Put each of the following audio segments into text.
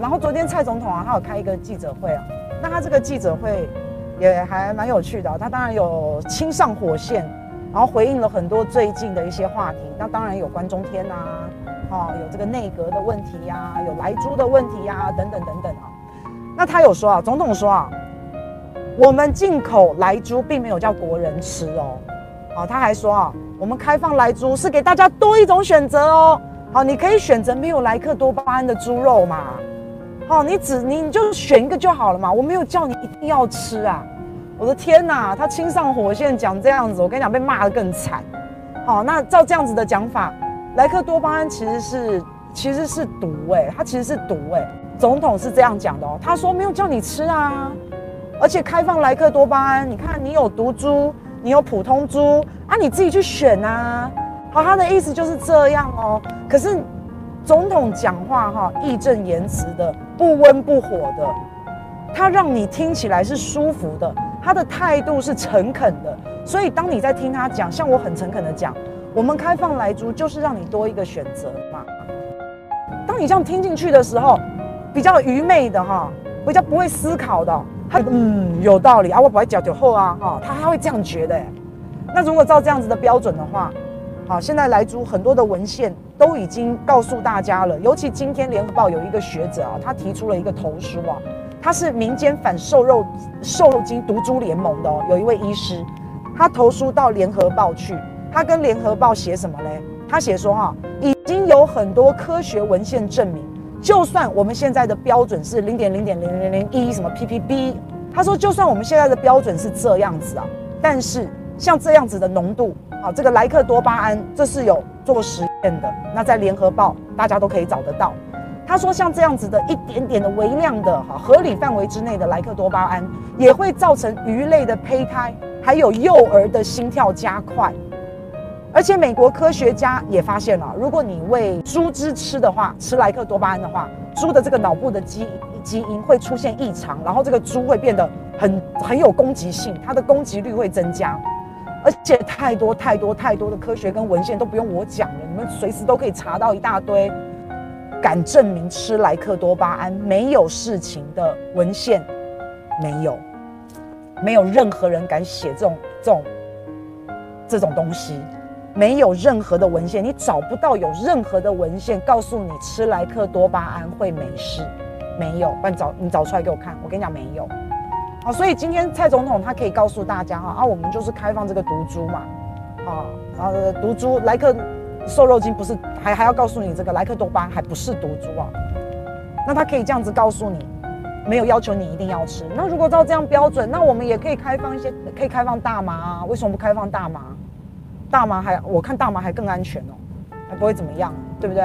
然后昨天蔡总统啊，他有开一个记者会啊，那他这个记者会也还蛮有趣的，他当然有亲上火线，然后回应了很多最近的一些话题，那当然有关中天呐，啊，有这个内阁的问题呀，有莱猪的问题呀，等等等等啊。那他有说啊，总统说啊，我们进口莱猪并没有叫国人吃哦，啊，他还说啊，我们开放莱猪是给大家多一种选择哦，好，你可以选择没有莱克多巴胺的猪肉嘛。哦，你只你你就选一个就好了嘛，我没有叫你一定要吃啊！我的天哪，他亲上火线讲这样子，我跟你讲被骂得更惨。好，那照这样子的讲法，莱克多巴胺其实是其实是毒哎、欸，它其实是毒哎、欸。总统是这样讲的哦，他说没有叫你吃啊，而且开放莱克多巴胺，你看你有毒猪，你有普通猪啊，你自己去选啊。好，他的意思就是这样哦。可是总统讲话哈，义正言辞的。不温不火的，他让你听起来是舒服的，他的态度是诚恳的，所以当你在听他讲，像我很诚恳的讲，我们开放莱猪就是让你多一个选择嘛。当你这样听进去的时候，比较愚昧的哈，比较不会思考的，他嗯有道理啊，我不会讲酒后啊哈，他他会这样觉得。那如果照这样子的标准的话，好，现在莱猪很多的文献。都已经告诉大家了，尤其今天联合报有一个学者啊，他提出了一个投书啊，他是民间反瘦肉瘦肉精毒猪联盟的哦，有一位医师，他投书到联合报去，他跟联合报写什么嘞？他写说哈，已经有很多科学文献证明，就算我们现在的标准是零点零点零零零一什么 ppb，他说就算我们现在的标准是这样子啊，但是像这样子的浓度啊，这个莱克多巴胺这是有做实验的，那在联合报大家都可以找得到。他说，像这样子的一点点的微量的哈合理范围之内的莱克多巴胺，也会造成鱼类的胚胎还有幼儿的心跳加快。而且美国科学家也发现了，如果你喂猪只吃的话，吃莱克多巴胺的话，猪的这个脑部的基基因会出现异常，然后这个猪会变得很很有攻击性，它的攻击率会增加。而且太多太多太多的科学跟文献都不用我讲了，你们随时都可以查到一大堆，敢证明吃莱克多巴胺没有事情的文献，没有，没有任何人敢写这种这种这种东西，没有任何的文献，你找不到有任何的文献告诉你吃莱克多巴胺会没事，没有，不然你找你找出来给我看，我跟你讲没有。好，所以今天蔡总统他可以告诉大家哈啊，我们就是开放这个毒猪嘛，啊，然后毒猪莱克瘦肉精不是还还要告诉你这个莱克多巴还不是毒猪啊，那他可以这样子告诉你，没有要求你一定要吃。那如果照这样标准，那我们也可以开放一些，可以开放大麻啊？为什么不开放大麻？大麻还我看大麻还更安全哦，还不会怎么样，对不对？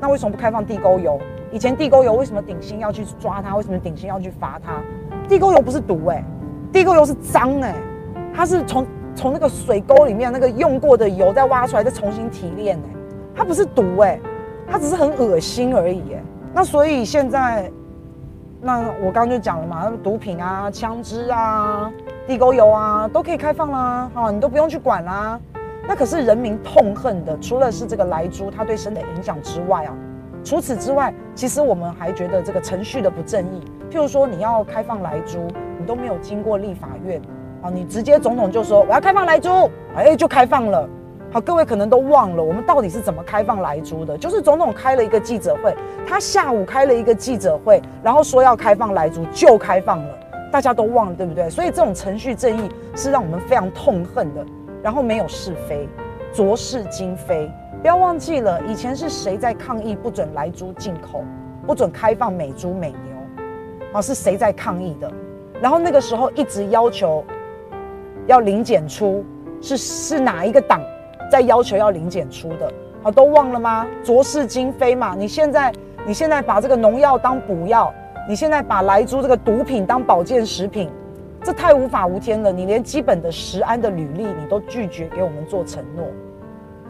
那为什么不开放地沟油？以前地沟油为什么顶新要去抓它？为什么顶新要去罚它？地沟油不是毒哎、地沟油是脏哎、它是从从那个水沟里面那个用过的油再挖出来再重新提炼哎、它不是毒哎、它只是很恶心而已哎、那所以现在，那我刚刚就讲了嘛，毒品啊、枪支啊、地沟油啊都可以开放啦，啊，你都不用去管啦。那可是人民痛恨的，除了是这个莱猪它对身体的影响之外啊，除此之外，其实我们还觉得这个程序的不正义。譬如说，你要开放莱猪，你都没有经过立法院，啊，你直接总统就说我要开放莱猪，哎，就开放了。好，各位可能都忘了，我们到底是怎么开放莱猪的？就是总统开了一个记者会，他下午开了一个记者会，然后说要开放莱猪，就开放了，大家都忘了，对不对？所以这种程序正义是让我们非常痛恨的。然后没有是非，浊是今非，不要忘记了，以前是谁在抗议不准莱猪进口，不准开放美猪美牛？啊，是谁在抗议的？然后那个时候一直要求要零检出，是是哪一个党在要求要零检出的？好，都忘了吗？浊是今非嘛。你现在你现在把这个农药当补药，你现在把莱猪这个毒品当保健食品，这太无法无天了。你连基本的食安的履历你都拒绝给我们做承诺，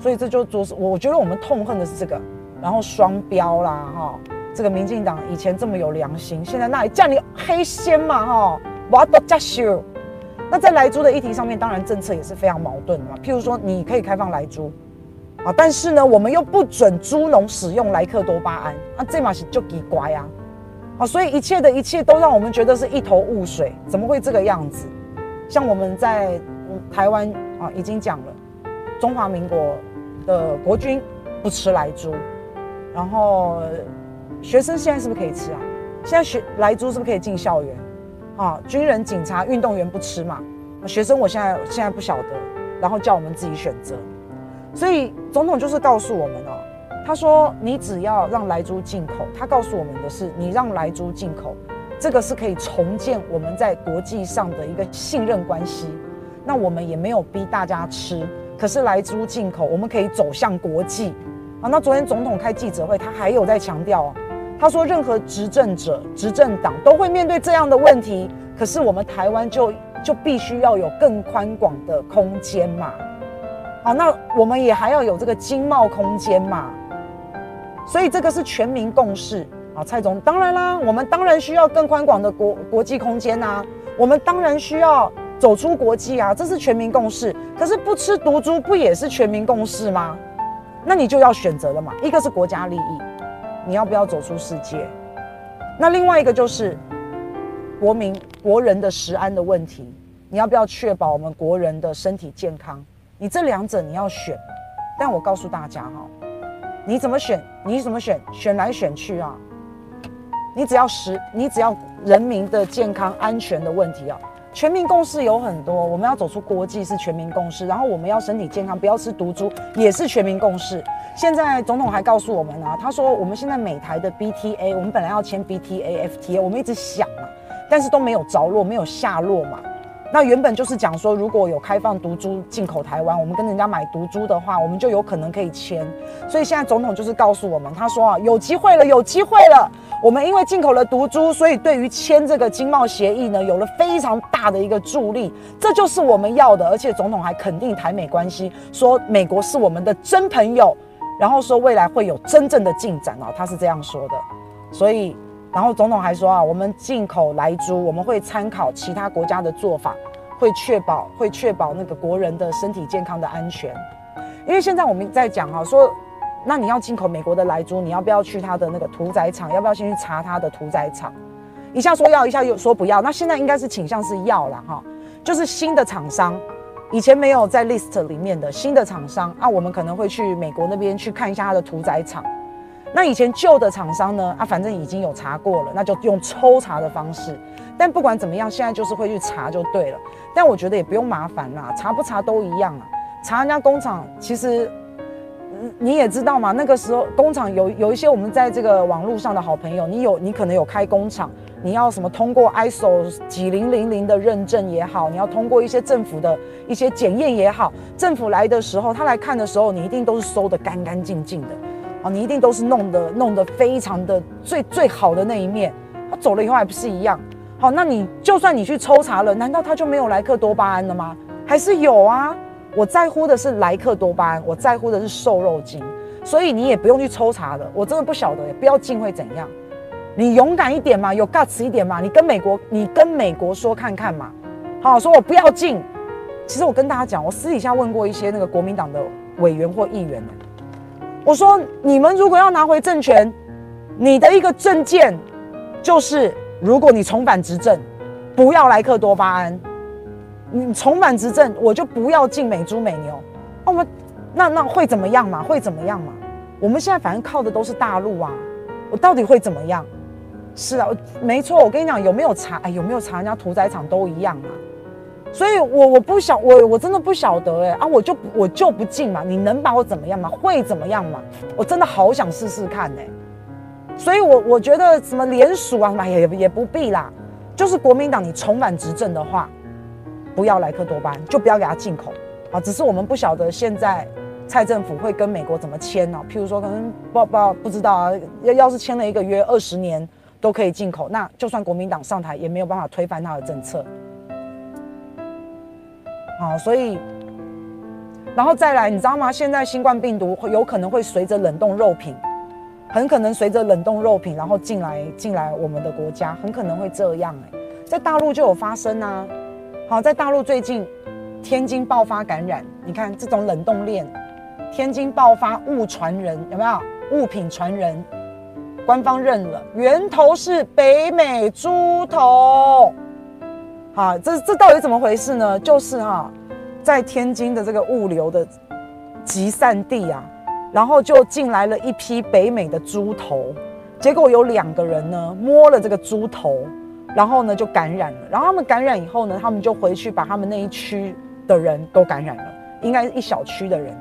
所以这就浊是。我觉得我们痛恨的是这个，然后双标啦，哈。这个民进党以前这么有良心，现在那里叫你黑心嘛哈？我要多加修。那在莱猪的议题上面，当然政策也是非常矛盾的嘛。譬如说，你可以开放莱猪，啊，但是呢，我们又不准猪农使用莱克多巴胺，啊，这嘛是就奇怪呀，啊，所以一切的一切都让我们觉得是一头雾水，怎么会这个样子？像我们在台湾啊，已经讲了，中华民国的国军不吃莱猪，然后学生现在是不是可以吃啊？现在学莱猪是不是可以进校园？啊，军人、警察、运动员不吃嘛？学生我现在现在不晓得，然后叫我们自己选择。所以总统就是告诉我们哦，他说你只要让莱猪进口，他告诉我们的是，你让莱猪进口，这个是可以重建我们在国际上的一个信任关系。那我们也没有逼大家吃，可是来租进口，我们可以走向国际。啊，那昨天总统开记者会，他还有在强调哦，他说任何执政者、执政党都会面对这样的问题，可是我们台湾就就必须要有更宽广的空间嘛。好，那我们也还要有这个经贸空间嘛，所以这个是全民共识啊。蔡总，当然啦，我们当然需要更宽广的国国际空间呐，我们当然需要走出国际啊，这是全民共识。可是不吃毒猪不也是全民共识吗？那你就要选择了嘛，一个是国家利益，你要不要走出世界？那另外一个就是国民国人的食安的问题，你要不要确保我们国人的身体健康？你这两者你要选，但我告诉大家哈，你怎么选？你怎么选？选来选去啊，你只要食，你只要人民的健康安全的问题啊，全民共识有很多。我们要走出国际是全民共识，然后我们要身体健康，不要吃毒猪也是全民共识。现在总统还告诉我们啊，他说我们现在美台的 BTA，我们本来要签 BTA、FTA，我们一直想嘛，但是都没有着落，没有下落嘛。那原本就是讲说，如果有开放毒株进口台湾，我们跟人家买毒株的话，我们就有可能可以签。所以现在总统就是告诉我们，他说啊，有机会了，有机会了。我们因为进口了毒株，所以对于签这个经贸协议呢，有了非常大的一个助力。这就是我们要的。而且总统还肯定台美关系，说美国是我们的真朋友，然后说未来会有真正的进展哦，他是这样说的。所以。然后总统还说啊，我们进口莱猪，我们会参考其他国家的做法，会确保会确保那个国人的身体健康的安全。因为现在我们在讲啊，说那你要进口美国的莱猪，你要不要去他的那个屠宰场？要不要先去查他的屠宰场？一下说要，一下又说不要。那现在应该是倾向是要了哈，就是新的厂商，以前没有在 list 里面的新的厂商啊，我们可能会去美国那边去看一下他的屠宰场。那以前旧的厂商呢？啊，反正已经有查过了，那就用抽查的方式。但不管怎么样，现在就是会去查就对了。但我觉得也不用麻烦啦，查不查都一样啊。查人家工厂，其实你也知道嘛，那个时候工厂有有一些我们在这个网络上的好朋友，你有你可能有开工厂，你要什么通过 ISO 几零零零的认证也好，你要通过一些政府的一些检验也好，政府来的时候，他来看的时候，你一定都是收得干干净净的。啊，你一定都是弄得弄得非常的最最好的那一面，他走了以后还不是一样？好，那你就算你去抽查了，难道他就没有莱克多巴胺了吗？还是有啊？我在乎的是莱克多巴胺，我在乎的是瘦肉精，所以你也不用去抽查了。我真的不晓得，不要进会怎样？你勇敢一点嘛，有 guts 一点嘛，你跟美国，你跟美国说看看嘛。好，说我不要进。其实我跟大家讲，我私底下问过一些那个国民党的委员或议员我说：你们如果要拿回政权，你的一个政见就是，如果你重返执政，不要莱克多巴胺，你重返执政，我就不要进美猪美牛。我们那那会怎么样嘛？会怎么样嘛？我们现在反正靠的都是大陆啊，我到底会怎么样？是啊，没错，我跟你讲，有没有查？哎，有没有查？人家屠宰场都一样啊。所以我，我不晓，我我真的不晓得哎啊，我就我就不进嘛，你能把我怎么样吗？会怎么样吗？我真的好想试试看哎。所以我，我觉得什么联署啊，嘛也也不必啦。就是国民党你重返执政的话，不要莱克多巴胺，就不要给他进口啊。只是我们不晓得现在蔡政府会跟美国怎么签呢？譬如说，可能不不不知道啊。要要是签了一个约二十年都可以进口，那就算国民党上台也没有办法推翻他的政策。啊，所以，然后再来，你知道吗？现在新冠病毒有可能会随着冷冻肉品，很可能随着冷冻肉品，然后进来进来我们的国家，很可能会这样哎，在大陆就有发生啊。好，在大陆最近天津爆发感染，你看这种冷冻链天津爆发物传人，有没有物品传人？官方认了，源头是北美猪头。好，这这到底怎么回事呢？就是哈，在天津的这个物流的集散地啊，然后就进来了一批北美的猪头，结果有两个人呢摸了这个猪头，然后呢就感染了。然后他们感染以后呢，他们就回去把他们那一区的人都感染了，应该是一小区的人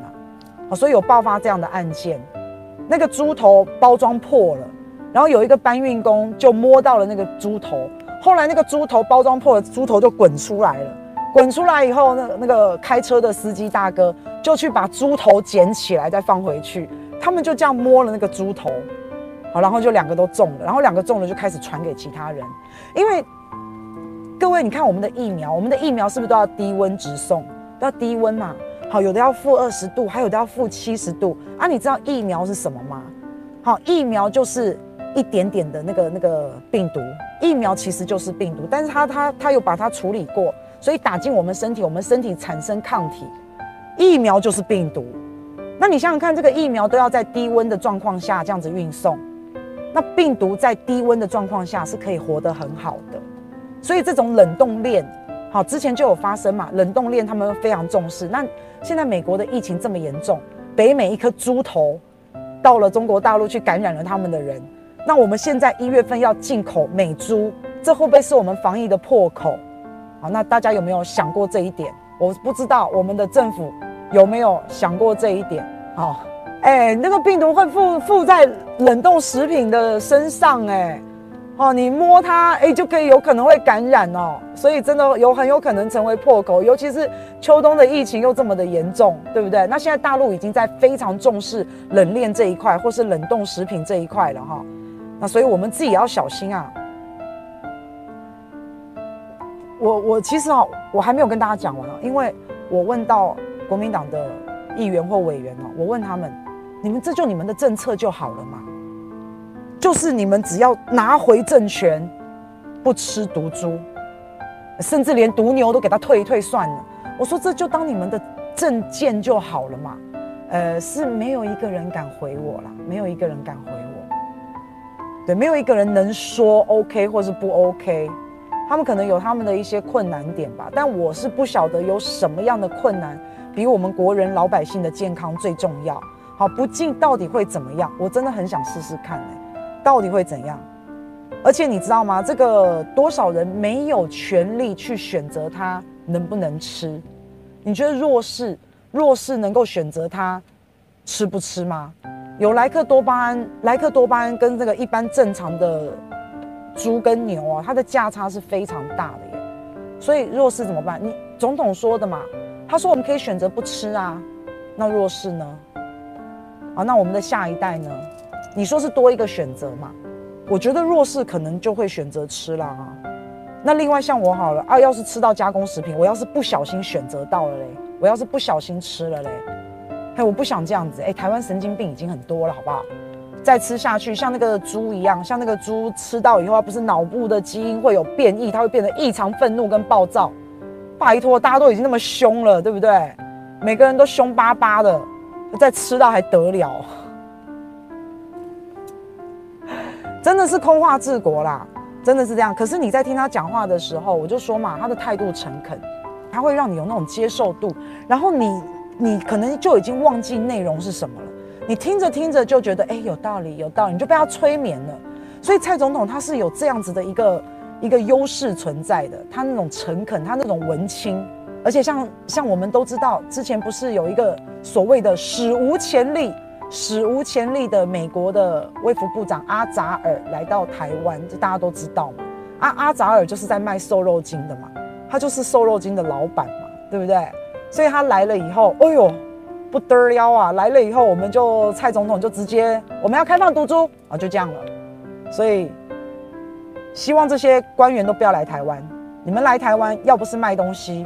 啊。所以有爆发这样的案件，那个猪头包装破了，然后有一个搬运工就摸到了那个猪头。后来那个猪头包装破了，猪头就滚出来了。滚出来以后，那那个开车的司机大哥就去把猪头捡起来再放回去。他们就这样摸了那个猪头，好，然后就两个都中了。然后两个中了就开始传给其他人。因为各位，你看我们的疫苗，我们的疫苗是不是都要低温直送？都要低温嘛？好，有的要负二十度，还有的要负七十度啊。你知道疫苗是什么吗？好，疫苗就是。一点点的那个那个病毒，疫苗其实就是病毒，但是它它它有把它处理过，所以打进我们身体，我们身体产生抗体。疫苗就是病毒，那你想想看，这个疫苗都要在低温的状况下这样子运送，那病毒在低温的状况下是可以活得很好的，所以这种冷冻链，好，之前就有发生嘛，冷冻链他们非常重视。那现在美国的疫情这么严重，北美一颗猪头到了中国大陆去感染了他们的人。那我们现在一月份要进口美猪，这会不会是我们防疫的破口？好，那大家有没有想过这一点？我不知道我们的政府有没有想过这一点？好，哎，那个病毒会附附在冷冻食品的身上，哎，哦，你摸它，哎，就可以有可能会感染哦，所以真的有很有可能成为破口，尤其是秋冬的疫情又这么的严重，对不对？那现在大陆已经在非常重视冷链这一块，或是冷冻食品这一块了，哈。那所以我们自己也要小心啊！我我其实啊，我还没有跟大家讲完啊，因为我问到国民党的议员或委员哦，我问他们：你们这就你们的政策就好了嘛？就是你们只要拿回政权，不吃毒猪，甚至连毒牛都给他退一退算了。我说这就当你们的政见就好了嘛？呃，是没有一个人敢回我啦，没有一个人敢回。对，没有一个人能说 OK 或是不 OK，他们可能有他们的一些困难点吧，但我是不晓得有什么样的困难比我们国人老百姓的健康最重要。好，不进到底会怎么样？我真的很想试试看，哎，到底会怎样？而且你知道吗？这个多少人没有权利去选择他能不能吃？你觉得弱势弱势能够选择他吃不吃吗？有莱克多巴胺，莱克多巴胺跟这个一般正常的猪跟牛啊，它的价差是非常大的耶。所以弱势怎么办？你总统说的嘛，他说我们可以选择不吃啊。那弱势呢？啊，那我们的下一代呢？你说是多一个选择嘛？我觉得弱势可能就会选择吃啦啊。那另外像我好了啊，要是吃到加工食品，我要是不小心选择到了嘞，我要是不小心吃了嘞。我不想这样子。哎，台湾神经病已经很多了，好不好？再吃下去，像那个猪一样，像那个猪吃到以后，它不是脑部的基因会有变异，它会变得异常愤怒跟暴躁。拜托，大家都已经那么凶了，对不对？每个人都凶巴巴的，再吃到还得了？真的是空话治国啦，真的是这样。可是你在听他讲话的时候，我就说嘛，他的态度诚恳，他会让你有那种接受度，然后你。你可能就已经忘记内容是什么了，你听着听着就觉得哎，有道理有道理，你就被他催眠了。所以蔡总统他是有这样子的一个一个优势存在的，他那种诚恳，他那种文青，而且像像我们都知道，之前不是有一个所谓的史无前例、史无前例的美国的卫福部长阿扎尔来到台湾，这大家都知道嘛。阿阿扎尔就是在卖瘦肉精的嘛，他就是瘦肉精的老板嘛，对不对？所以他来了以后，哎呦，不得了啊！来了以后，我们就蔡总统就直接我们要开放毒猪啊，就这样了。所以希望这些官员都不要来台湾。你们来台湾，要不是卖东西，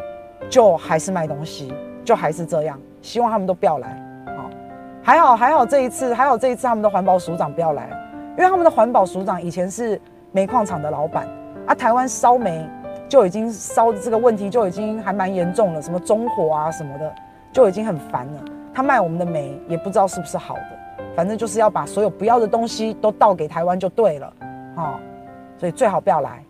就还是卖东西，就还是这样。希望他们都不要来啊！还好还好，这一次还好这一次他们的环保署长不要来，因为他们的环保署长以前是煤矿厂的老板啊，台湾烧煤。就已经烧的这个问题就已经还蛮严重了，什么中火啊什么的，就已经很烦了。他卖我们的煤也不知道是不是好的，反正就是要把所有不要的东西都倒给台湾就对了，哦，所以最好不要来。